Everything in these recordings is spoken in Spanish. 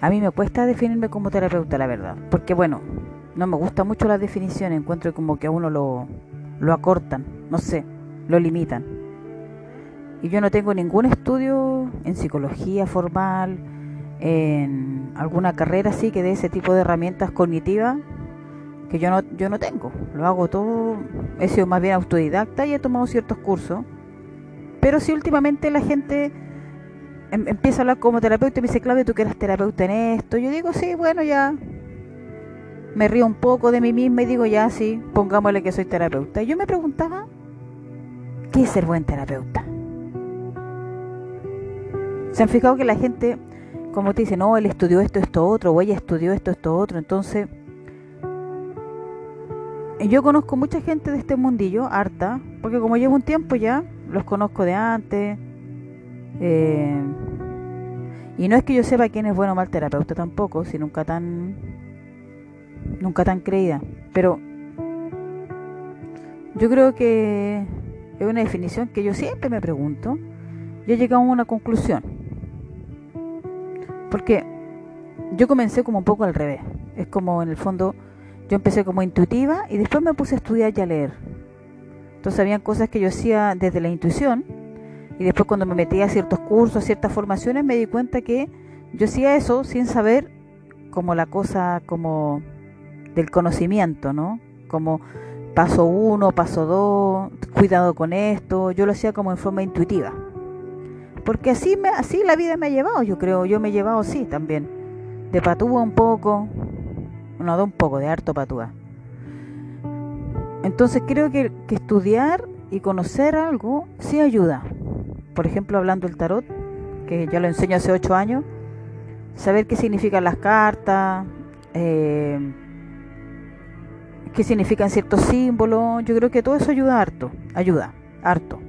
A mí me cuesta definirme como terapeuta, la verdad. Porque bueno, no me gusta mucho las definiciones. Encuentro como que a uno lo, lo acortan, no sé, lo limitan. Y yo no tengo ningún estudio en psicología formal, en alguna carrera así que de ese tipo de herramientas cognitivas que yo no, yo no tengo. Lo hago todo, he sido más bien autodidacta y he tomado ciertos cursos. Pero si últimamente la gente em, empieza a hablar como terapeuta y me dice, Claudia, tú que eres terapeuta en esto, yo digo, sí, bueno, ya me río un poco de mí misma y digo, ya, sí, pongámosle que soy terapeuta. Y yo me preguntaba, ¿qué es ser buen terapeuta? ¿Se han fijado que la gente, como te dice, no, él estudió esto, esto, otro, o ella estudió esto, esto, otro? Entonces, yo conozco mucha gente de este mundillo, harta, porque como llevo un tiempo ya, los conozco de antes. Eh, y no es que yo sepa quién es bueno o mal terapeuta tampoco, si nunca tan nunca tan creída, pero yo creo que es una definición que yo siempre me pregunto. Yo he llegado a una conclusión. Porque yo comencé como un poco al revés. Es como en el fondo yo empecé como intuitiva y después me puse a estudiar y a leer. Entonces habían cosas que yo hacía desde la intuición y después cuando me metía a ciertos cursos, a ciertas formaciones, me di cuenta que yo hacía eso sin saber como la cosa como del conocimiento, ¿no? Como paso uno, paso dos, cuidado con esto, yo lo hacía como en forma intuitiva. Porque así, me, así la vida me ha llevado, yo creo, yo me he llevado así también. De patúa un poco, no, de un poco, de harto patúa. Entonces creo que, estudiar y conocer algo sí ayuda. Por ejemplo, hablando del tarot, que ya lo enseño hace ocho años, saber qué significan las cartas, eh, qué significan ciertos símbolos, yo creo que todo eso ayuda harto, ayuda, harto.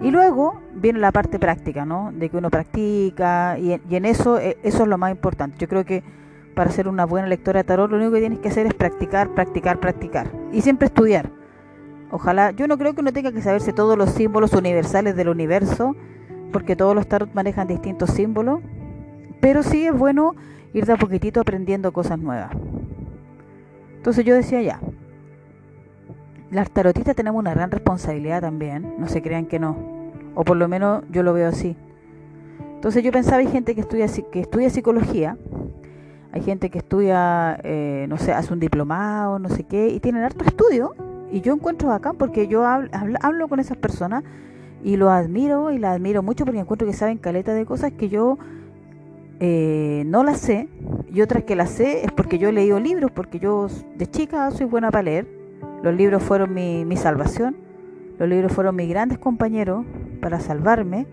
Y luego viene la parte práctica, ¿no? De que uno practica y, y en eso, eh, eso es lo más importante. Yo creo que para ser una buena lectora de tarot, lo único que tienes que hacer es practicar, practicar, practicar. Y siempre estudiar. Ojalá, yo no creo que uno tenga que saberse todos los símbolos universales del universo, porque todos los tarot manejan distintos símbolos, pero sí es bueno ir de a poquitito aprendiendo cosas nuevas. Entonces yo decía ya, las tarotistas tenemos una gran responsabilidad también, no se crean que no, o por lo menos yo lo veo así. Entonces yo pensaba, hay gente que estudia, que estudia psicología, hay gente que estudia, eh, no sé, hace un diplomado, no sé qué, y tienen harto estudio. Y yo encuentro acá porque yo hablo, hablo, con esas personas y lo admiro y la admiro mucho porque encuentro que saben caleta de cosas que yo eh, no las sé y otras que las sé es porque yo he leído libros, porque yo de chica soy buena para leer. Los libros fueron mi, mi salvación, los libros fueron mis grandes compañeros para salvarme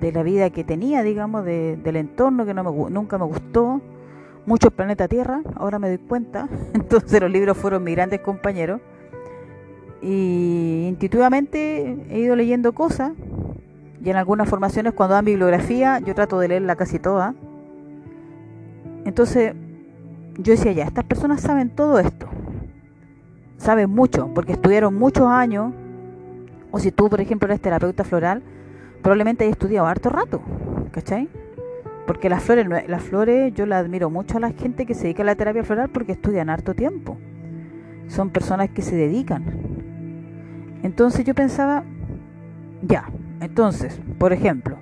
de la vida que tenía, digamos, de, del entorno que no me, nunca me gustó mucho planeta Tierra, ahora me doy cuenta. Entonces los libros fueron mis grandes compañeros. Y intuitivamente he ido leyendo cosas. Y en algunas formaciones cuando dan bibliografía, yo trato de leerla casi toda. Entonces yo decía, ya, estas personas saben todo esto. Saben mucho, porque estudiaron muchos años. O si tú, por ejemplo, eres terapeuta floral, probablemente hayas estudiado harto rato. ¿Cachai? Porque las flores, las flores yo las admiro mucho a la gente que se dedica a la terapia floral porque estudian harto tiempo. Son personas que se dedican. Entonces yo pensaba, ya, entonces, por ejemplo,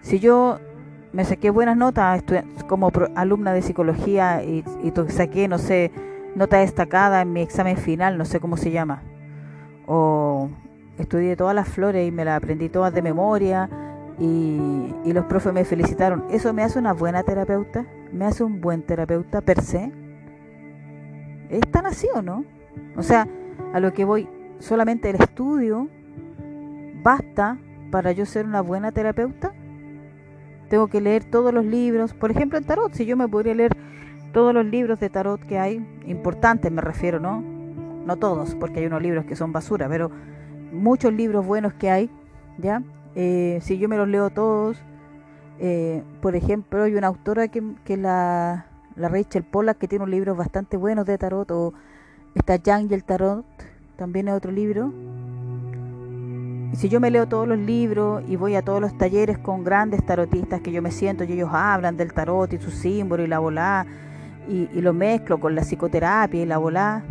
si yo me saqué buenas notas como alumna de psicología y, y saqué, no sé, nota destacada en mi examen final, no sé cómo se llama, o estudié todas las flores y me las aprendí todas de memoria, y, y, los profes me felicitaron. ¿Eso me hace una buena terapeuta? ¿Me hace un buen terapeuta per se? ¿Es tan así o no? O sea, a lo que voy, solamente el estudio basta para yo ser una buena terapeuta. Tengo que leer todos los libros, por ejemplo el tarot, si yo me podría leer todos los libros de tarot que hay, importantes me refiero, ¿no? No todos, porque hay unos libros que son basura, pero muchos libros buenos que hay, ¿ya? Eh, si yo me los leo todos, eh, por ejemplo, hay una autora que, que la, la Rachel Pollack que tiene un libro bastante buenos de tarot, o está Yang y el tarot, también es otro libro. si yo me leo todos los libros y voy a todos los talleres con grandes tarotistas que yo me siento y ellos hablan del tarot y su símbolo y la volá y, lo mezclo con la psicoterapia y la volá,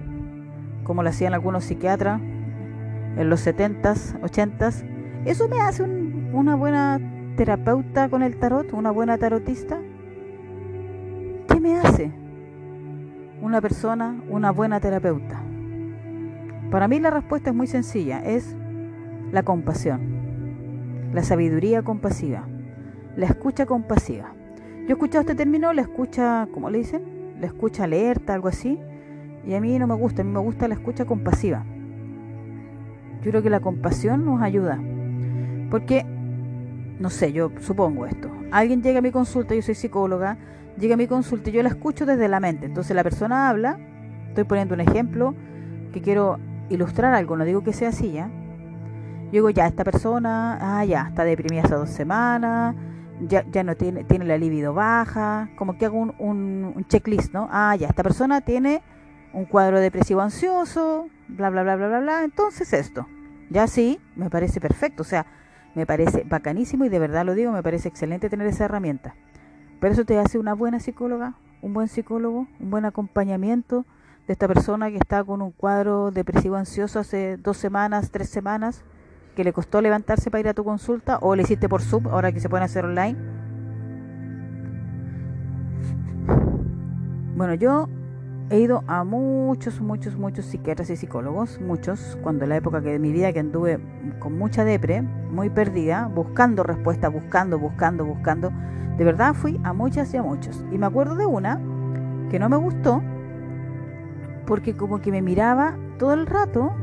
como lo hacían algunos psiquiatras en los 70s, 80s, eso me hace una buena terapeuta con el tarot, una buena tarotista. ¿Qué me hace una persona una buena terapeuta? Para mí la respuesta es muy sencilla, es la compasión, la sabiduría compasiva, la escucha compasiva. Yo he escuchado este término, la escucha, ¿cómo le dicen? La escucha alerta, algo así. Y a mí no me gusta, a mí me gusta la escucha compasiva. Yo creo que la compasión nos ayuda. Porque, no sé, yo supongo esto. Alguien llega a mi consulta, yo soy psicóloga, llega a mi consulta y yo la escucho desde la mente. Entonces la persona habla, estoy poniendo un ejemplo que quiero ilustrar algo, no digo que sea así ya, yo digo, ya, esta persona, ah, ya, está deprimida hace dos semanas, ya, ya no tiene, tiene la libido baja, como que hago un, un, checklist, ¿no? Ah, ya, esta persona tiene un cuadro depresivo ansioso, bla, bla, bla, bla, bla, bla, entonces esto. Ya sí, me parece perfecto, o sea, me parece bacanísimo y de verdad lo digo, me parece excelente tener esa herramienta. Pero eso te hace una buena psicóloga, un buen psicólogo, un buen acompañamiento de esta persona que está con un cuadro depresivo ansioso hace dos semanas, tres semanas, que le costó levantarse para ir a tu consulta o le hiciste por sub, ahora que se pueden hacer online. Bueno, yo he ido a muchos, muchos, muchos psiquiatras y psicólogos, muchos, cuando en la época que de mi vida que anduve con mucha depre, muy perdida, buscando respuestas, buscando, buscando, buscando. De verdad fui a muchas y a muchos. Y me acuerdo de una que no me gustó porque como que me miraba todo el rato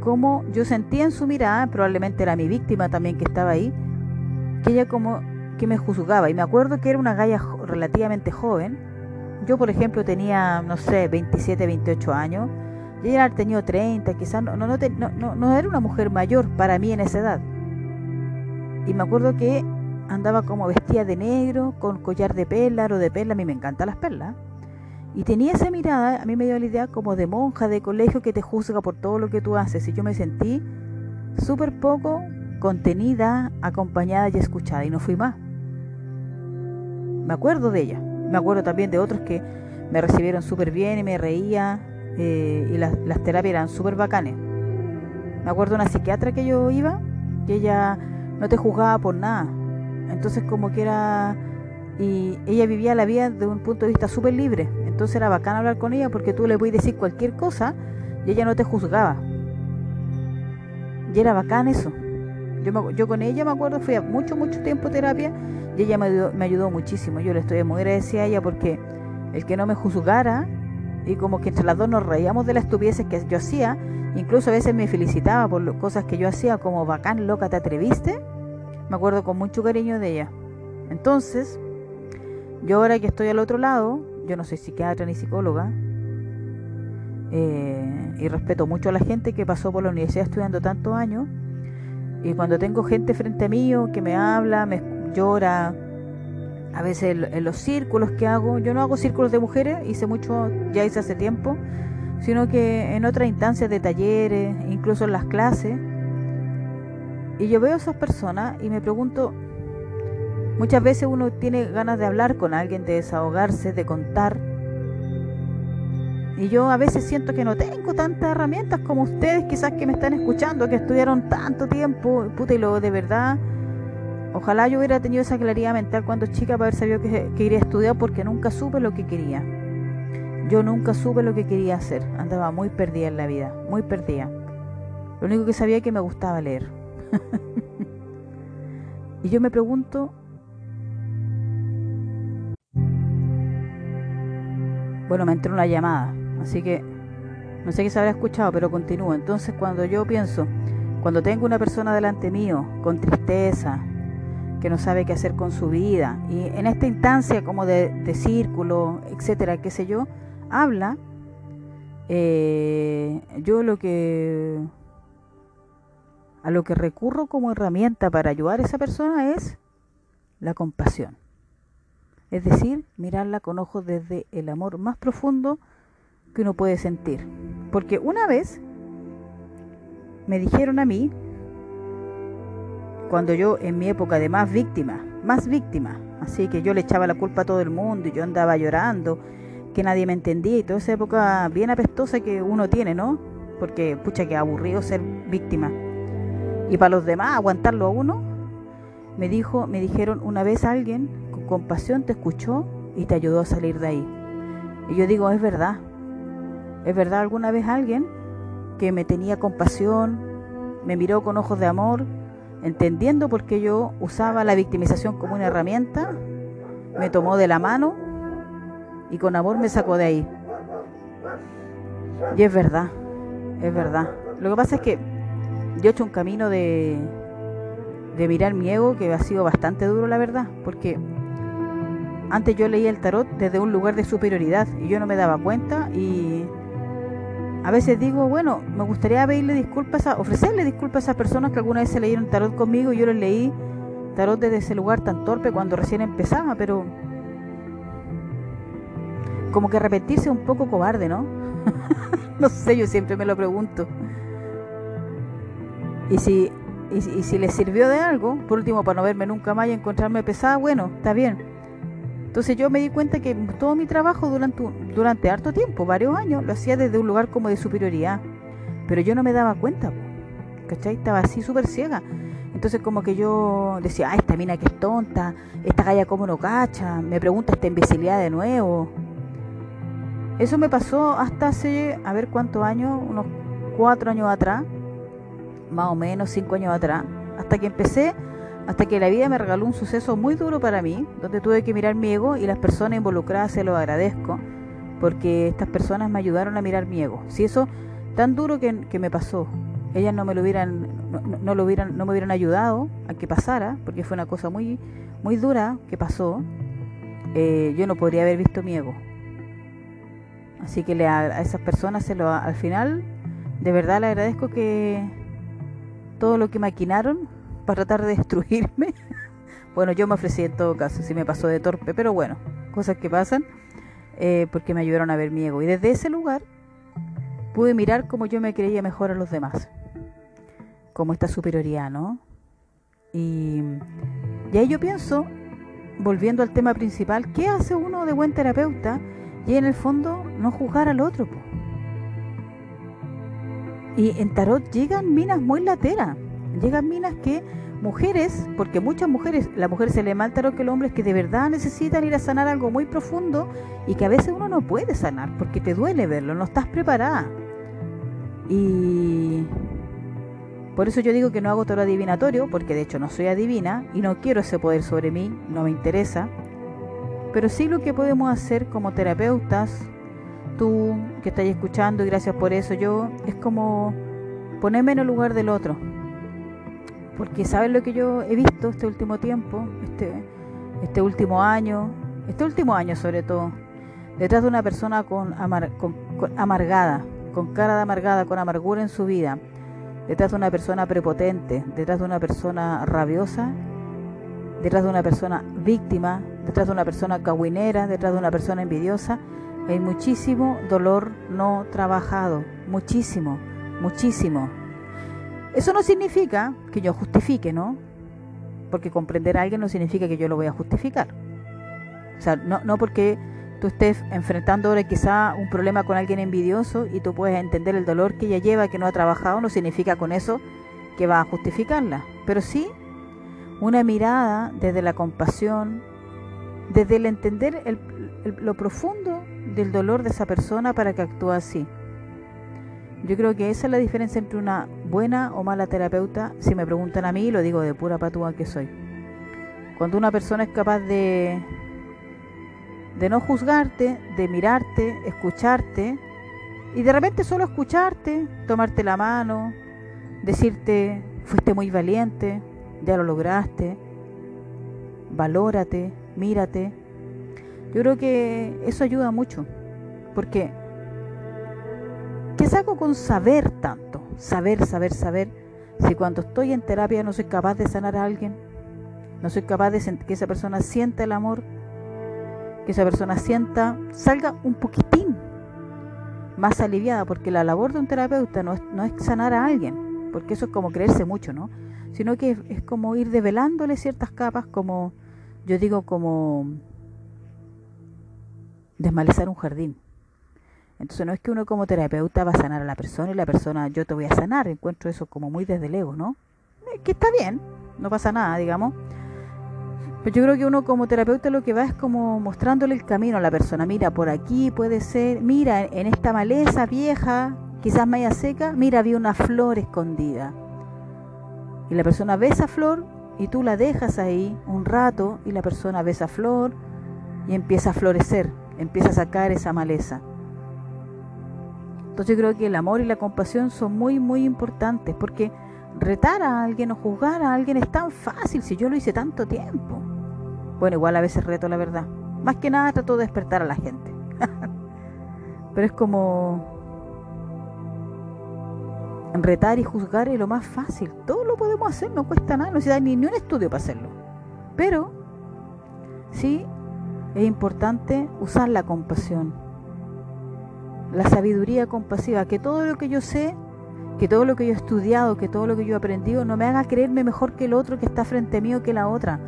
como yo sentía en su mirada, probablemente era mi víctima también que estaba ahí, que ella como que me juzgaba. Y me acuerdo que era una galla relativamente joven. Yo, por ejemplo, tenía, no sé, 27, 28 años. Y ella tenía tenido 30, quizás no, no, no, no, era una mujer mayor para mí en esa edad. Y me acuerdo que andaba como vestida de negro, con collar de perla o de perla. A mí me encantan las perlas. Y tenía esa mirada, a mí me dio la idea como de monja de colegio que te juzga por todo lo que tú haces. Y yo me sentí súper poco contenida, acompañada y escuchada. Y no fui más. Me acuerdo de ella. Me acuerdo también de otros que me recibieron súper bien y me reía. Eh, y las, terapias eran súper bacanes. Me acuerdo de una psiquiatra que yo iba, que ella no te juzgaba por nada. Entonces como que era... Y ella vivía la vida de un punto de vista súper libre. Entonces era bacán hablar con ella porque tú le puedes decir cualquier cosa y ella no te juzgaba. Y era bacán eso. Yo, yo con ella me acuerdo, fui a mucho, mucho tiempo terapia y ella me ayudó, me ayudó muchísimo. Yo le estoy muy agradecida a ella porque el que no me juzgara y como que entre las dos nos reíamos de las estupideces que yo hacía, incluso a veces me felicitaba por las cosas que yo hacía como bacán, loca, te atreviste. Me acuerdo con mucho cariño de ella. Entonces, yo ahora que estoy al otro lado, yo no soy psiquiatra ni psicóloga, eh, y respeto mucho a la gente que pasó por la universidad estudiando tantos años, y cuando tengo gente frente a mí que me habla, me llora, a veces en, los círculos que hago, yo no hago círculos de mujeres, hice mucho, ya hice hace tiempo, sino que en otras instancias de talleres, incluso en las clases, y yo veo a esas personas y me pregunto, Muchas veces uno tiene ganas de hablar con alguien, de desahogarse, de contar. Y yo a veces siento que no tengo tantas herramientas como ustedes, quizás que me están escuchando, que estudiaron tanto tiempo. Puta, y lo de verdad, ojalá yo hubiera tenido esa claridad mental cuando chica para haber sabido que, que iría a estudiar porque nunca supe lo que quería. Yo nunca supe lo que quería hacer. Andaba muy perdida en la vida, muy perdida. Lo único que sabía es que me gustaba leer. y yo me pregunto, Bueno, me entró una llamada, así que no sé qué se habrá escuchado, pero continúo. Entonces, cuando yo pienso, cuando tengo una persona delante mío con tristeza, que no sabe qué hacer con su vida, y en esta instancia como de, círculo, etcétera, qué sé yo, habla, eh, yo lo que a lo que recurro como herramienta para ayudar a esa persona es la compasión es decir, mirarla con ojos desde el amor más profundo que uno puede sentir. Porque una vez me dijeron a mí, cuando yo en mi época de más víctima, más víctima, así que yo le echaba la culpa a todo el mundo y yo andaba llorando, que nadie me entendía y toda esa época bien apestosa que uno tiene, ¿no? Porque pucha que aburrido ser víctima. Y para los demás aguantarlo a uno, me dijo, me dijeron una vez alguien con compasión te escuchó y te ayudó a salir de ahí. Y yo digo, es verdad. Es verdad alguna vez alguien que me tenía compasión, me miró con ojos de amor, entendiendo por qué yo usaba la victimización como una herramienta, me tomó de la mano y con amor me sacó de ahí. Y es verdad, es verdad. Lo que pasa es que yo he hecho un camino de, de mirar mi ego que ha sido bastante duro, la verdad, porque antes yo leía el tarot desde un lugar de superioridad y yo no me daba cuenta y a veces digo, bueno, me gustaría pedirle disculpas, a, ofrecerle disculpas a esas personas que alguna vez se leyeron tarot conmigo y yo les leí tarot desde ese lugar tan torpe cuando recién empezaba, pero como que arrepentirse un poco cobarde, ¿no? no sé, yo siempre me lo pregunto. Y si, y, y si les sirvió de algo, por último, para no verme nunca más y encontrarme pesada, bueno, está bien entonces yo me di cuenta que todo mi trabajo durante, durante harto tiempo, varios años, lo hacía desde un lugar como de superioridad. Pero yo no me daba cuenta, ¿cachai? Estaba así súper ciega. Entonces como que yo decía, ah, esta mina que es tonta, esta galla como no cacha, me pregunta esta imbecilidad de nuevo. Eso me pasó hasta hace, a ver cuántos años, unos cuatro años atrás, más o menos cinco años atrás, hasta que empecé hasta que la vida me regaló un suceso muy duro para mí, donde tuve que mirar mi ego y las personas involucradas se lo agradezco, porque estas personas me ayudaron a mirar mi ego. Si eso tan duro que, me pasó, ellas no me lo hubieran, no, lo hubieran, no me hubieran ayudado a que pasara, porque fue una cosa muy, muy dura que pasó, eh, yo no podría haber visto mi ego. Así que le, a esas personas se lo, al final, de verdad le agradezco que todo lo que maquinaron para tratar de destruirme. bueno, yo me ofrecí en todo caso, si me pasó de torpe, pero bueno, cosas que pasan, eh, porque me ayudaron a ver mi ego. Y desde ese lugar pude mirar cómo yo me creía mejor a los demás, como esta superioridad, ¿no? Y, y ahí yo pienso, volviendo al tema principal, ¿qué hace uno de buen terapeuta? Y en el fondo no juzgar al otro. Y en tarot llegan minas muy lateras llegan minas que mujeres, porque muchas mujeres, la mujer se le tarot que el hombre es que de verdad necesitan ir a sanar algo muy profundo y que a veces uno no puede sanar porque te duele verlo, no estás preparada. Y por eso yo digo que no hago todo adivinatorio, porque de hecho no soy adivina y no quiero ese poder sobre mí, no me interesa. Pero sí lo que podemos hacer como terapeutas, tú que estás escuchando y gracias por eso, yo es como ponerme en el lugar del otro porque sabes lo que yo he visto este último tiempo, este, este último año, este último año sobre todo, detrás de una persona con, amargada, con cara de amargada, con amargura en su vida, detrás de una persona prepotente, detrás de una persona rabiosa, detrás de una persona víctima, detrás de una persona cahuinera, detrás de una persona envidiosa, hay muchísimo dolor no trabajado, muchísimo, muchísimo. Eso no significa que yo justifique, ¿no? Porque comprender a alguien no significa que yo lo voy a justificar. O sea, no, no porque tú estés enfrentando ahora quizá un problema con alguien envidioso y tú puedes entender el dolor que ella lleva, que no ha trabajado, no significa con eso que va a justificarla. Pero sí una mirada desde la compasión, desde el entender lo profundo del dolor de esa persona para que actúe así. Yo creo que esa es la diferencia entre una buena o mala terapeuta. Si me preguntan a mí, lo digo de pura patúa que soy. Cuando una persona es capaz de, de no juzgarte, de mirarte, escucharte, y de repente solo escucharte, tomarte la mano, decirte, fuiste muy valiente, ya lo lograste, valórate, mírate. Yo creo que eso ayuda mucho, porque ¿Qué saco con saber tanto? Saber, saber, saber. Si cuando estoy en terapia no soy capaz de sanar a alguien, no soy capaz de que esa persona sienta el amor, que esa persona sienta, salga un poquitín más aliviada, porque la labor de un terapeuta no es, no es sanar a alguien, porque eso es como creerse mucho, ¿no? sino que es, como ir develándole ciertas capas, como yo digo, como desmalezar un jardín. Entonces no es que uno como terapeuta va a sanar a la persona y la persona yo te voy a sanar, encuentro eso como muy desde el ego, ¿no? Que está bien, no pasa nada, digamos. Pero yo creo que uno como terapeuta lo que va es como mostrándole el camino a la persona. Mira, por aquí puede ser, mira, en esta maleza vieja, quizás media seca, mira, había una flor escondida. Y la persona ve esa flor y tú la dejas ahí un rato y la persona ve esa flor y empieza a florecer, empieza a sacar esa maleza. Entonces yo creo que el amor y la compasión son muy, muy importantes porque retar a alguien o juzgar a alguien es tan fácil si yo lo hice tanto tiempo. Bueno, igual a veces reto la verdad. Más que nada trato de despertar a la gente. Pero es como retar y juzgar es lo más fácil. Todo lo podemos hacer, no cuesta nada, no se da ni, ni un estudio para hacerlo. Pero sí es importante usar la compasión, la sabiduría compasiva, que todo lo que yo sé, que todo lo que yo he estudiado, que todo lo que yo he aprendido, no me haga creerme mejor que el otro que está frente a mí o que la otra,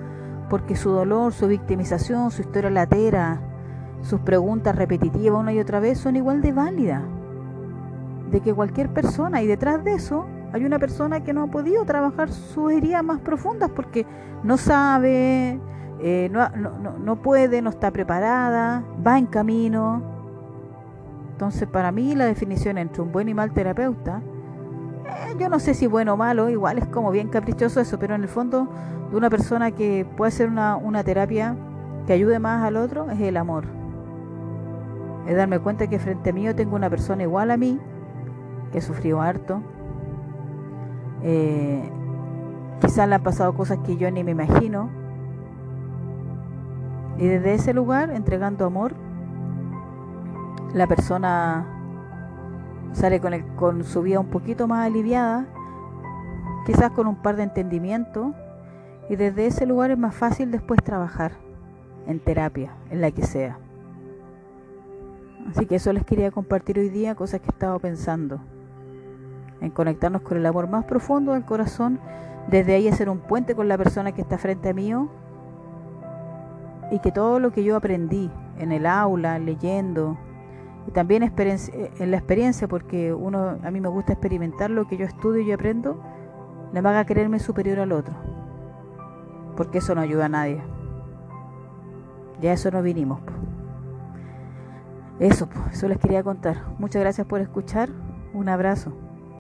porque su dolor, su victimización, su historia latera, sus preguntas repetitivas una y otra vez son igual de válidas de que cualquier persona, y detrás de eso hay una persona que no ha podido trabajar sus heridas más profundas porque no sabe, eh, no, no, no, puede, no está preparada, va en camino. Entonces, para mí, la definición entre un buen y mal terapeuta, eh, yo no sé si bueno o malo, igual es como bien caprichoso eso, pero en el fondo, de una persona que puede hacer una, una terapia que ayude más al otro, es el amor. Es darme cuenta que frente a mí yo tengo una persona igual a mí, que sufrió harto. Eh, quizás le han pasado cosas que yo ni me imagino. Y desde ese lugar, entregando amor, la persona sale con, el, con su vida un poquito más aliviada, quizás con un par de entendimientos, y desde ese lugar es más fácil después trabajar en terapia, en la que sea. Así que eso les quería compartir hoy día, cosas que he estado pensando en conectarnos con el amor más profundo del corazón, desde ahí hacer un puente con la persona que está frente a mí y que todo lo que yo aprendí en el aula, leyendo, y también en la experiencia, porque uno a mí me gusta experimentar lo que yo estudio y aprendo, le haga creerme superior al otro, porque eso no ayuda a nadie. Ya eso no vinimos. Eso, eso les quería contar. Muchas gracias por escuchar. Un abrazo.